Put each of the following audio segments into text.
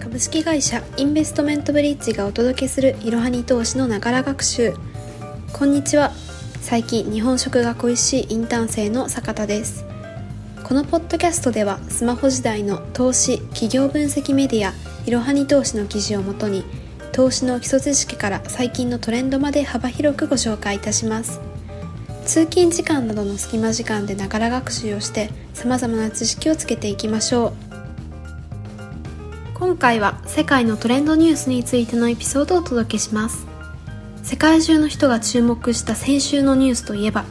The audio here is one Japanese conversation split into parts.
株式会社インベストメントブリッジがお届けするいろはに投資のながら学習。こんにちは。最近日本食が恋しいインターン生の坂田です。このポッドキャストではスマホ時代の投資企業分析メディアいろはに投資の記事をもとに投資の基礎知識から最近のトレンドまで幅広くご紹介いたします。通勤時間などの隙間時間でながら学習をして様々な知識をつけていきましょう。今回は世界のトレンドニュースについてのエピソードをお届けします。世界中の人が注目した先週のニュースといえば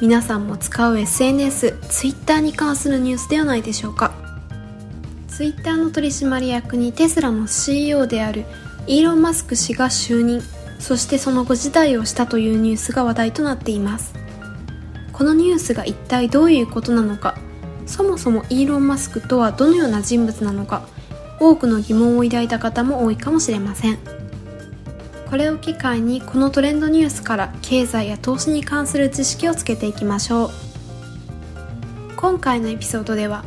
皆さんも使う SNS、Twitter に関するニュースではないでしょうか。Twitter の取締役にテスラの CEO であるイーロン・マスク氏が就任そしてその後辞退をしたというニュースが話題となっています。このニュースが一体どういうことなのかそもそもイーロン・マスクとはどのような人物なのか多くの疑問を抱いた方も多いかもしれません。これを機会にこのトレンドニュースから経済や投資に関する知識をつけていきましょう。今回のエピソードでは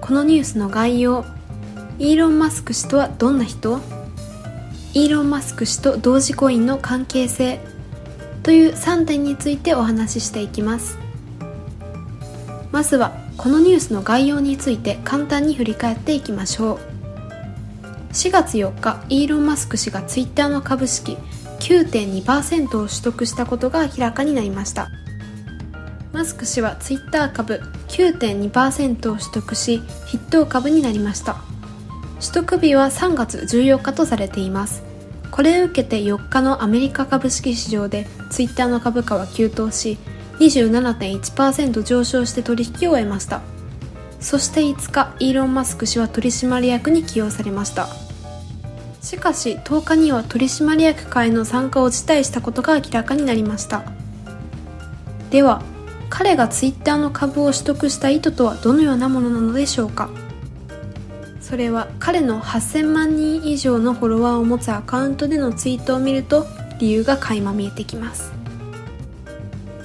このニュースの概要イーロン・マスク氏とはどんな人？イーロン・マスク氏と同時コインの関係性？という3点についてお話ししていきます。まずはこのニュースの概要について簡単に振り返っていきましょう。4月4日イーロン・マスク氏がツイッターの株式9.2%を取得したことが明らかになりました。マスク氏はツイッター株9.2%を取得し筆頭株になりました。取得日は3月14日とされています。これを受けて4日のアメリカ株式市場でツイッターの株価は急騰し27.1%上昇して取引を終えました。そして5日イーロン・マスク氏は取締役に起用されました。しかし10日には取締役会の参加を辞退したことが明らかになりました。では彼がツイッターの株を取得した意図とはどのようなものなのでしょうか。それは彼の8000万人以上のフォロワーを持つアカウントでのツイートを見ると理由が垣間見えてきます。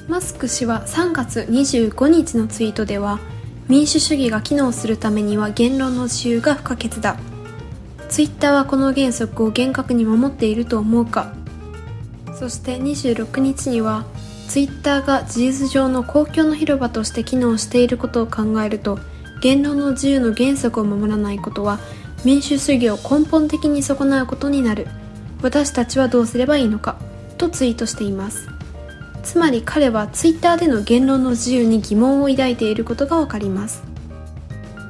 マスク氏は3月25日のツイートでは民主主義が機能するためには言論の自由が不可欠だ。ツイッターはこの原則を厳格に守っていると思うか。そして26日にはツイッターが事実上の公共の広場として機能していることを考えると言論の自由の原則を守らないことは民主主義を根本的に損なうことになる。私たちはどうすればいいのかとツイートしています。つまり彼はツイッターでの言論の自由に疑問を抱いていることがわかります。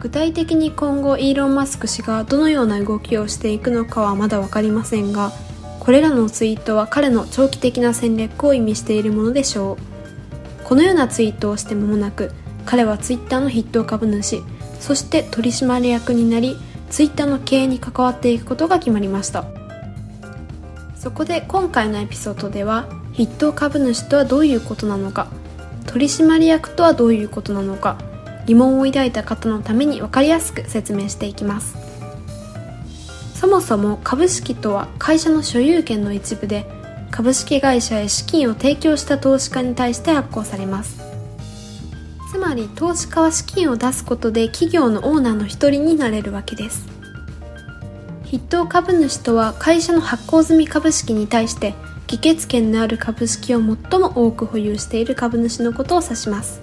具体的に今後イーロン・マスク氏がどのような動きをしていくのかはまだ分かりませんがこれらのツイートは彼の長期的な戦略を意味しているものでしょう。このようなツイートをして間もなく彼はツイッターの筆頭株主そして取締役になりツイッターの経営に関わっていくことが決まりました。そこで今回のエピソードでは筆頭株主とはどういうことなのか。取締役とはどういうことなのか。疑問を抱いた方のために分かりやすく説明していきます。そもそも株式とは会社の所有権の一部で株式会社へ資金を提供した投資家に対して発行されます。つまり投資家は資金を出すことで企業のオーナーの一人になれるわけです。筆頭株主とは会社の発行済み株式に対して議決権のある株式を最も多く保有している株主のことを指します。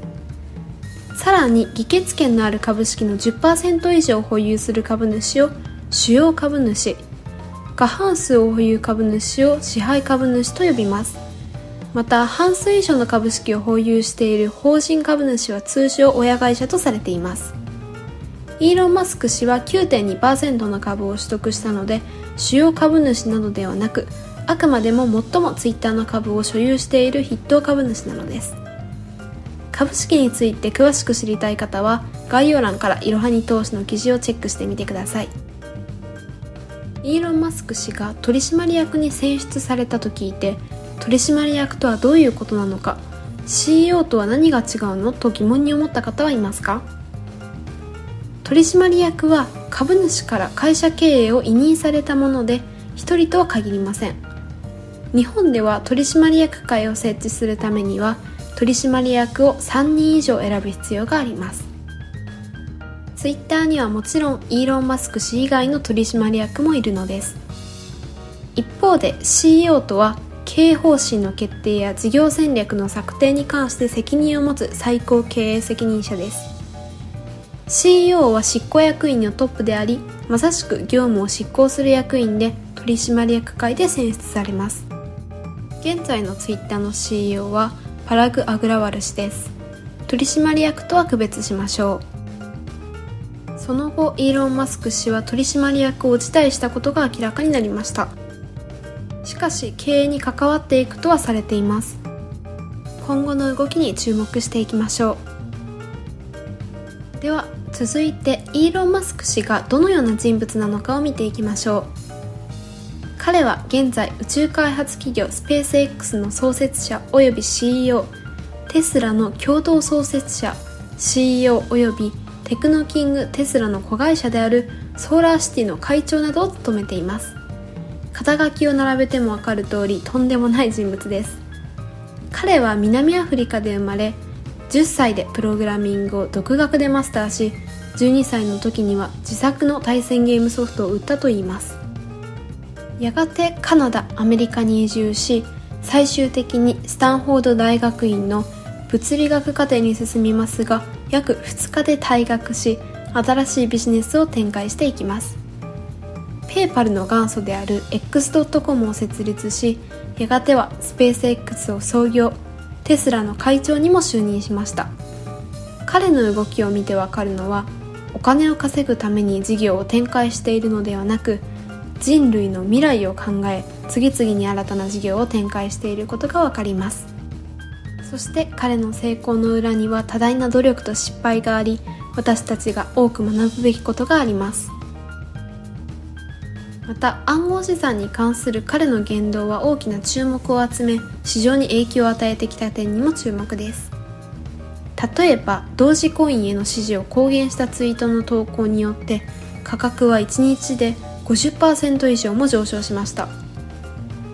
さらに議決権のある株式の10%以上を保有する株主を主要株主過半数を保有株主を支配株主と呼びます。また半数以上の株式を保有している法人株主は通常親会社とされています。イーロン・マスク氏は9.2%の株を取得したので主要株主などではなくあくまでも最もツイッターの株を所有している筆頭株主なのです。株式について詳しく知りたい方は概要欄からいろはに投資の記事をチェックしてみてください。イーロン・マスク氏が取締役に選出されたと聞いて取締役とはどういうことなのか CEO とは何が違うの？と疑問に思った方はいますか？取締役は株主から会社経営を委任されたもので1人とは限りません。日本では取締役会を設置するためには取締役を3人以上選ぶ必要があります。ツイッターにはもちろんイーロン・マスク氏以外の取締役もいるのです。一方で CEO とは経営方針の決定や事業戦略の策定に関して責任を持つ最高経営責任者です。CEO は執行役員のトップでありまさしく業務を執行する役員で取締役会で選出されます。現在のツイッターの CEO はパラグ・アグラワル氏です。取締役とは区別しましょう。その後イーロン・マスク氏は取締役を辞退したことが明らかになりました。しかし経営に関わっていくとはされています。今後の動きに注目していきましょう。では続いてイーロン・マスク氏がどのような人物なのかを見ていきましょう。彼は現在宇宙開発企業スペース X の創設者及び CEO テスラの共同創設者 CEO 及びテクノキングテスラの子会社であるソーラーシティの会長などを務めています。肩書きを並べても分かる通りとんでもない人物です。彼は南アフリカで生まれ10歳でプログラミングを独学でマスターし12歳の時には自作の対戦ゲームソフトを売ったといいます。やがてカナダアメリカに移住し最終的にスタンフォード大学院の物理学課程に進みますが約2日で退学し新しいビジネスを展開していきます。ペーパルの元祖である X.com を設立しやがてはスペース X を創業。テスラの会長にも就任しました。彼の動きを見てわかるのはお金を稼ぐために事業を展開しているのではなく人類の未来を考え次々に新たな事業を展開していることがわかります。そして彼の成功の裏には多大な努力と失敗があり私たちが多く学ぶべきことがあります。また暗号資産に関する彼の言動は大きな注目を集め市場に影響を与えてきた点にも注目です。例えば同時コインへの支持を公言したツイートの投稿によって価格は1日で50%以上も上昇しました。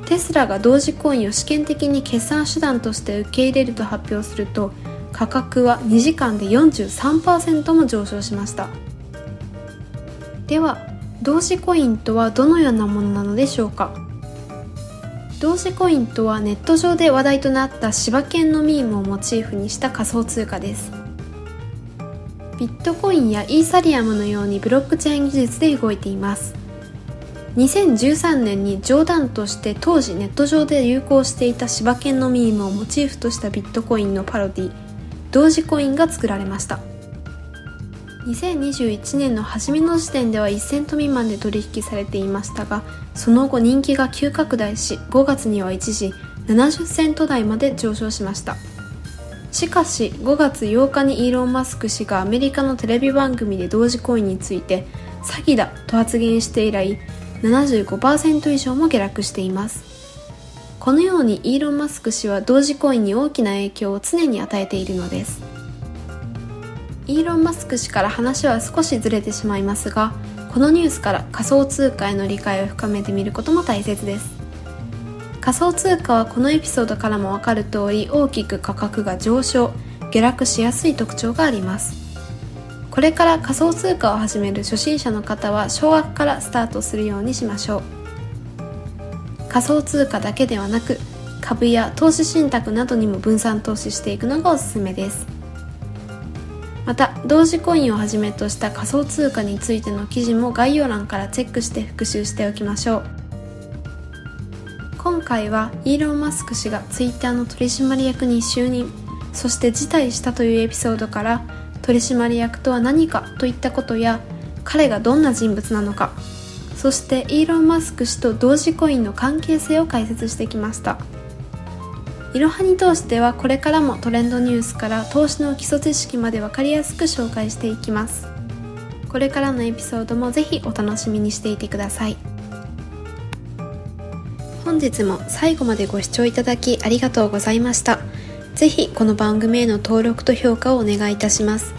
テスラが同時コインを試験的に決算手段として受け入れると発表すると価格は2時間で43%も上昇しました。では同時コインとはどのようなものなのでしょうか？同時コインとはネット上で話題となった柴犬のミームをモチーフにした仮想通貨です。ビットコインやイーサリアムのようにブロックチェーン技術で動いています。2013年に冗談として当時ネット上で流行していた柴犬のミームをモチーフとしたビットコインのパロディ同時コインが作られました。2021年の初めの時点では1セント未満で取引されていましたがその後人気が急拡大し5月には一時70セント台まで上昇しました。しかし5月8日にイーロン・マスク氏がアメリカのテレビ番組で同時コインについて詐欺だと発言して以来75%以上も下落しています。このようにイーロン・マスク氏は同時コインに大きな影響を常に与えているのです。イーロン・マスク氏から話は少しずれてしまいますがこのニュースから仮想通貨への理解を深めてみることも大切です。仮想通貨はこのエピソードからも分かる通り大きく価格が上昇下落しやすい特徴があります。これから仮想通貨を始める初心者の方は少額からスタートするようにしましょう。仮想通貨だけではなく株や投資信託などにも分散投資していくのがおすすめです。また同時コインをはじめとした仮想通貨についての記事も概要欄からチェックして復習しておきましょう。今回はイーロン・マスク氏が Twitter の取締役に就任そして辞退したというエピソードから取締役とは何かといったことや彼がどんな人物なのか。そしてイーロン・マスク氏と同時コインの関係性を解説してきました。いろはに通してはこれからもトレンドニュースから投資の基礎知識まで分かりやすく紹介していきます。これからのエピソードもぜひお楽しみにしていてください。本日も最後までご視聴いただきありがとうございました。ぜひこの番組への登録と評価をお願いいたします。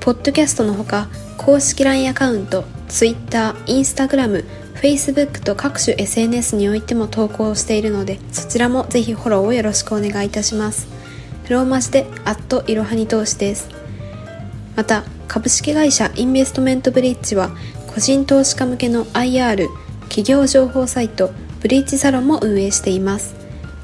ポッドキャストのほか公式 LINE アカウント Twitter、Instagram、Facebook と各種 SNS においても投稿しているのでそちらもぜひフォローをよろしくお願いいたします。ローマ字でアットイロハニ投資です。また株式会社インベストメントブリッジは個人投資家向けの IR 企業情報サイトブリッジサロンも運営しています。